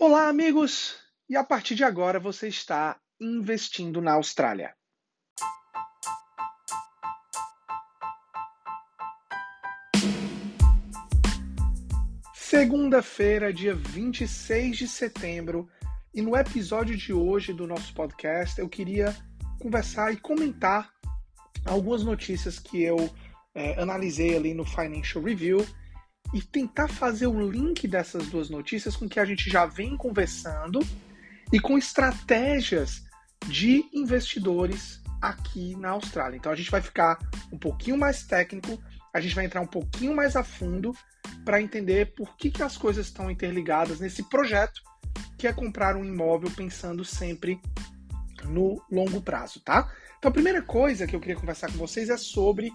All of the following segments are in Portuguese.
Olá, amigos! E a partir de agora você está investindo na Austrália. Segunda-feira, dia 26 de setembro, e no episódio de hoje do nosso podcast eu queria conversar e comentar algumas notícias que eu é, analisei ali no Financial Review e tentar fazer o link dessas duas notícias com que a gente já vem conversando e com estratégias de investidores aqui na Austrália. Então a gente vai ficar um pouquinho mais técnico, a gente vai entrar um pouquinho mais a fundo para entender por que, que as coisas estão interligadas nesse projeto que é comprar um imóvel pensando sempre no longo prazo, tá? Então a primeira coisa que eu queria conversar com vocês é sobre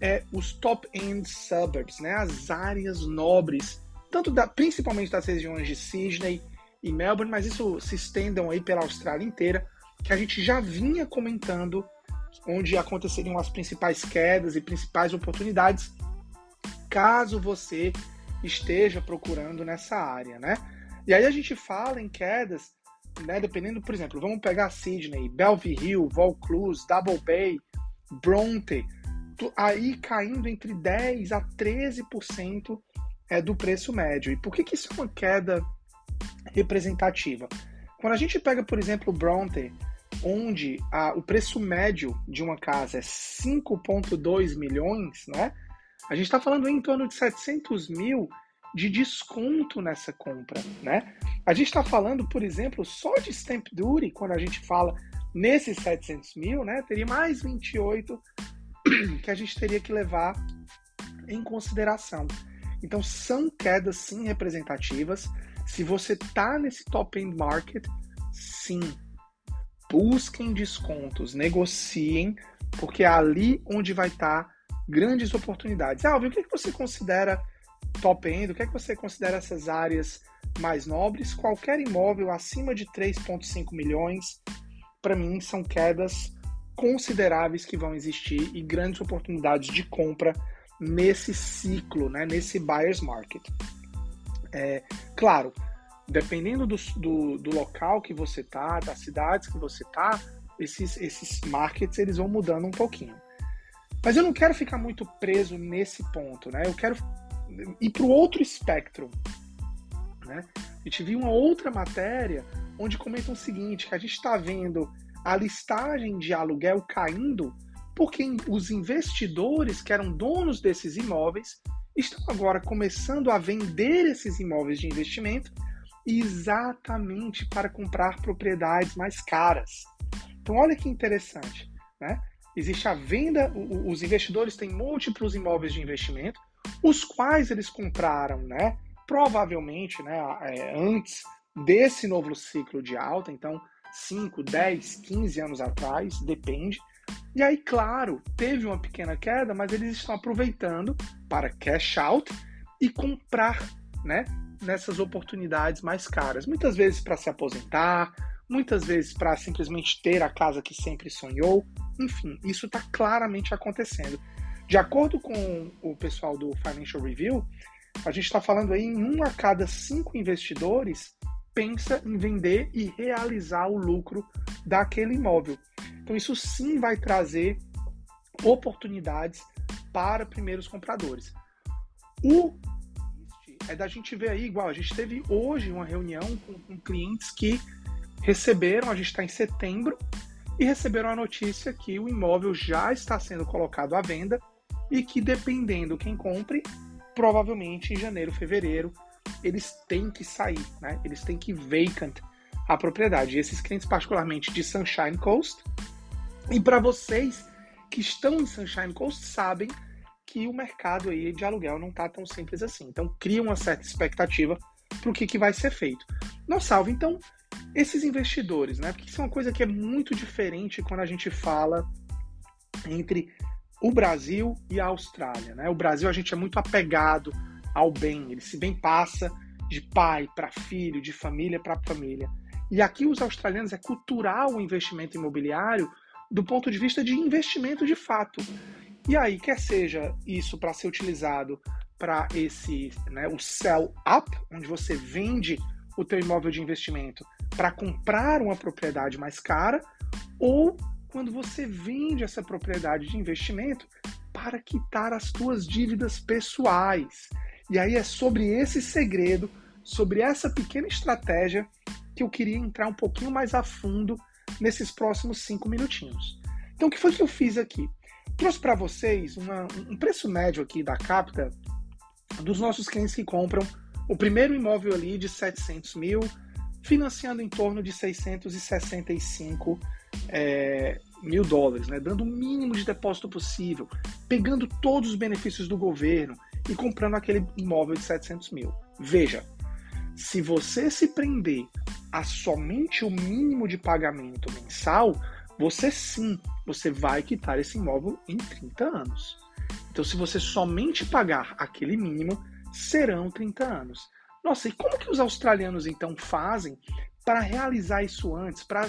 é, os top-end suburbs, né, as áreas nobres, tanto da, principalmente das regiões de Sydney e Melbourne, mas isso se estendam aí pela Austrália inteira, que a gente já vinha comentando onde aconteceriam as principais quedas e principais oportunidades, caso você esteja procurando nessa área, né? E aí a gente fala em quedas, né, dependendo, por exemplo, vamos pegar Sydney, Bellevue Hill, Vaucluse, Double Bay, Bronte, aí caindo entre 10 a 13% é, do preço médio. E por que, que isso é uma queda representativa? Quando a gente pega, por exemplo, o Bronte, onde a, o preço médio de uma casa é 5,2 milhões, né? A gente está falando em torno de 700 mil de desconto nessa compra, né? A gente está falando, por exemplo, só de stamp duty, quando a gente fala nesses 700 mil, né? Teria mais 28 que a gente teria que levar em consideração. Então, são quedas sim representativas. Se você está nesse top-end market, sim, busquem descontos, negociem, porque é ali onde vai estar tá grandes oportunidades. Alvin, o que, é que você considera top-end? O que, é que você considera essas áreas mais nobres? Qualquer imóvel acima de 3,5 milhões, para mim, são quedas consideráveis que vão existir e grandes oportunidades de compra nesse ciclo, né, nesse buyer's market. É, claro, dependendo do, do, do, local que você tá, das cidades que você tá, esses, esses markets eles vão mudando um pouquinho. Mas eu não quero ficar muito preso nesse ponto, né? Eu quero ir para o outro espectro. Né? A gente viu uma outra matéria onde comentam o seguinte, que a gente está vendo a listagem de aluguel caindo porque os investidores que eram donos desses imóveis estão agora começando a vender esses imóveis de investimento exatamente para comprar propriedades mais caras. Então, olha que interessante, né? Existe a venda, os investidores têm múltiplos imóveis de investimento, os quais eles compraram, né? Provavelmente, né? É, antes desse novo ciclo de alta. Então, 5, 10, 15 anos atrás, depende. E aí, claro, teve uma pequena queda, mas eles estão aproveitando para cash out e comprar, né, nessas oportunidades mais caras. Muitas vezes para se aposentar, muitas vezes para simplesmente ter a casa que sempre sonhou. Enfim, isso está claramente acontecendo. De acordo com o pessoal do Financial Review, a gente está falando aí em um a cada cinco investidores pensa em vender e realizar o lucro daquele imóvel. Então, isso sim vai trazer oportunidades para primeiros compradores. O é da gente ver aí, igual, a gente teve hoje uma reunião com, com clientes que receberam, a gente está em setembro, e receberam a notícia que o imóvel já está sendo colocado à venda e que, dependendo quem compre, provavelmente em janeiro, fevereiro, eles têm que sair, né? Eles têm que vacant a propriedade. E esses clientes, particularmente de Sunshine Coast, e para vocês que estão em Sunshine Coast, sabem que o mercado aí de aluguel não está tão simples assim. Então, cria uma certa expectativa para o que, que vai ser feito. Não salve, então, esses investidores, né? Porque isso é uma coisa que é muito diferente quando a gente fala entre o Brasil e a Austrália, né? O Brasil a gente é muito apegado ao bem, ele se bem passa de pai para filho, de família para família. E aqui os australianos é cultural o investimento imobiliário do ponto de vista de investimento de fato. E aí, quer seja isso para ser utilizado para esse, né, o sell up, onde você vende o teu imóvel de investimento para comprar uma propriedade mais cara ou quando você vende essa propriedade de investimento para quitar as tuas dívidas pessoais. E aí é sobre esse segredo, sobre essa pequena estratégia que eu queria entrar um pouquinho mais a fundo nesses próximos cinco minutinhos. Então, o que foi que eu fiz aqui? Trouxe para vocês uma, um preço médio aqui da Capta dos nossos clientes que compram o primeiro imóvel ali de 700 mil, financiando em torno de 665 é, mil dólares, né? dando o mínimo de depósito possível, pegando todos os benefícios do governo e comprando aquele imóvel de 700 mil. Veja, se você se prender a somente o mínimo de pagamento mensal, você sim, você vai quitar esse imóvel em 30 anos. Então, se você somente pagar aquele mínimo, serão 30 anos. Nossa, e como que os australianos então fazem para realizar isso antes, para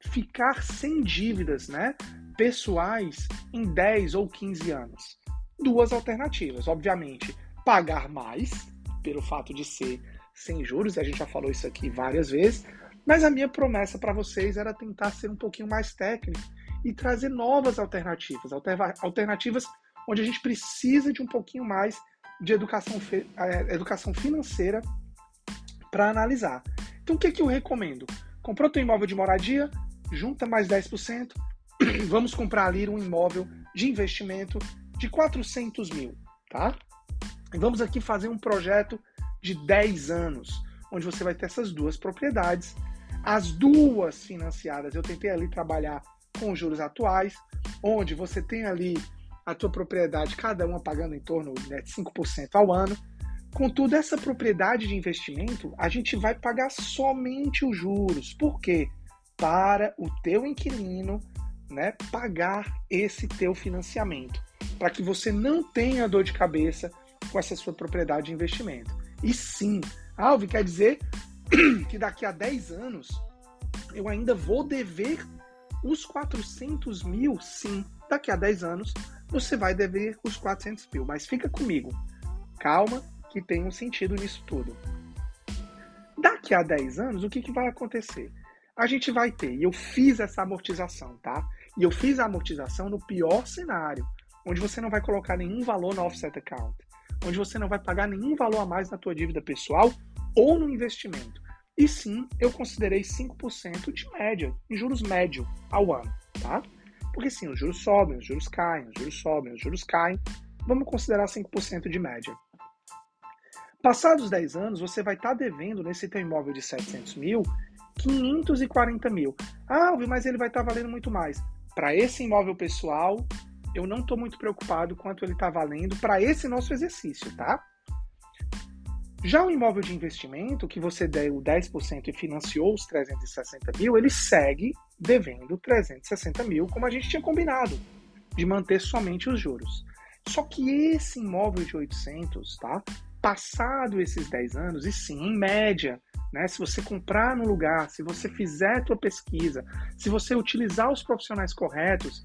ficar sem dívidas, né, pessoais em 10 ou 15 anos? Duas alternativas, obviamente, pagar mais pelo fato de ser sem juros, a gente já falou isso aqui várias vezes, mas a minha promessa para vocês era tentar ser um pouquinho mais técnico e trazer novas alternativas, alternativas onde a gente precisa de um pouquinho mais de educação, é, educação financeira para analisar. Então, o que, que eu recomendo? Comprou teu imóvel de moradia, junta mais 10%, vamos comprar ali um imóvel de investimento de 400 mil, tá? Vamos aqui fazer um projeto de 10 anos, onde você vai ter essas duas propriedades, as duas financiadas. Eu tentei ali trabalhar com juros atuais, onde você tem ali a tua propriedade, cada uma pagando em torno né, de 5% ao ano. Contudo, essa propriedade de investimento, a gente vai pagar somente os juros. Por quê? Para o teu inquilino né, pagar esse teu financiamento. Para que você não tenha dor de cabeça com essa sua propriedade de investimento. E sim, Alvin, quer dizer que daqui a 10 anos eu ainda vou dever os 400 mil? Sim, daqui a 10 anos você vai dever os 400 mil. Mas fica comigo, calma, que tem um sentido nisso tudo. Daqui a 10 anos, o que, que vai acontecer? A gente vai ter, e eu fiz essa amortização, tá? E eu fiz a amortização no pior cenário, onde você não vai colocar nenhum valor no offset account, onde você não vai pagar nenhum valor a mais na tua dívida pessoal ou no investimento. E sim, eu considerei 5% de média, em juros médio ao ano, tá? Porque sim, os juros sobem, os juros caem, os juros sobem, os juros caem. Vamos considerar 5% de média. Passados 10 anos, você vai estar tá devendo nesse teu imóvel de 700 mil 540 mil. Ah, mas ele vai estar tá valendo muito mais. Para esse imóvel pessoal, eu não estou muito preocupado quanto ele está valendo para esse nosso exercício, tá? Já o imóvel de investimento, que você deu 10% e financiou os 360 mil, ele segue devendo 360 mil, como a gente tinha combinado, de manter somente os juros. Só que esse imóvel de 800, tá? Passado esses 10 anos, e sim, em média, né? Se você comprar no lugar, se você fizer a tua pesquisa, se você utilizar os profissionais corretos,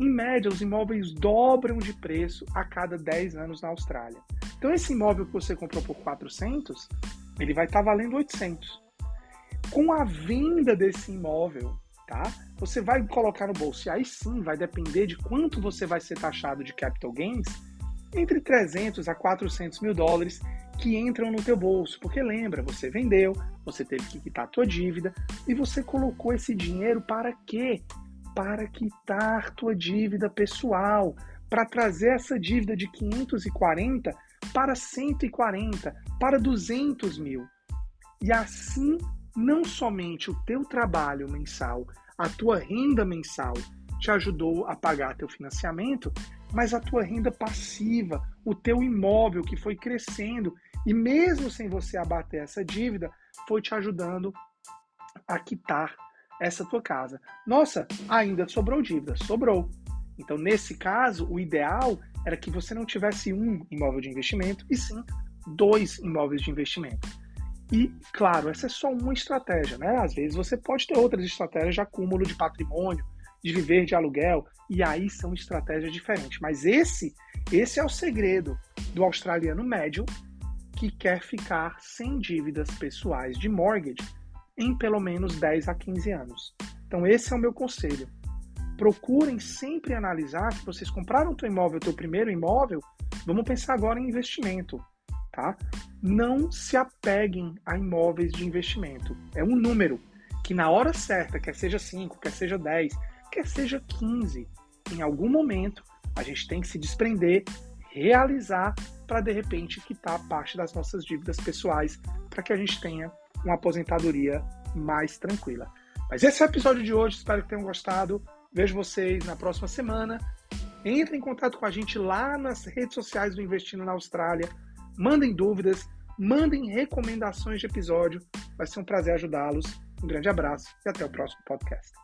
em média, os imóveis dobram de preço a cada 10 anos na Austrália. Então, esse imóvel que você comprou por 400, ele vai estar tá valendo 800. Com a venda desse imóvel, tá? Você vai colocar no bolso. E aí sim, vai depender de quanto você vai ser taxado de capital gains, entre 300 a 400 mil dólares que entram no teu bolso. Porque lembra, você vendeu, você teve que quitar a tua dívida e você colocou esse dinheiro para quê? Para quitar tua dívida pessoal, para trazer essa dívida de 540 para 140, para 200 mil. E assim, não somente o teu trabalho mensal, a tua renda mensal te ajudou a pagar teu financiamento, mas a tua renda passiva, o teu imóvel que foi crescendo e mesmo sem você abater essa dívida, foi te ajudando a quitar essa tua casa. Nossa, ainda sobrou dívida. Sobrou. Então, nesse caso, o ideal era que você não tivesse um imóvel de investimento, e sim dois imóveis de investimento. E, claro, essa é só uma estratégia, né? Às vezes você pode ter outras estratégias de acúmulo de patrimônio, de viver de aluguel, e aí são estratégias diferentes. Mas esse, esse é o segredo do australiano médio que quer ficar sem dívidas pessoais de mortgage em pelo menos 10 a 15 anos. Então esse é o meu conselho. Procurem sempre analisar que vocês compraram o teu imóvel, o teu primeiro imóvel, vamos pensar agora em investimento, tá? Não se apeguem a imóveis de investimento. É um número que na hora certa, quer seja 5, quer seja 10, quer seja 15, em algum momento a gente tem que se desprender, realizar para de repente quitar parte das nossas dívidas pessoais para que a gente tenha uma aposentadoria mais tranquila. Mas esse é o episódio de hoje, espero que tenham gostado. Vejo vocês na próxima semana. Entre em contato com a gente lá nas redes sociais do Investindo na Austrália. Mandem dúvidas, mandem recomendações de episódio. Vai ser um prazer ajudá-los. Um grande abraço e até o próximo podcast.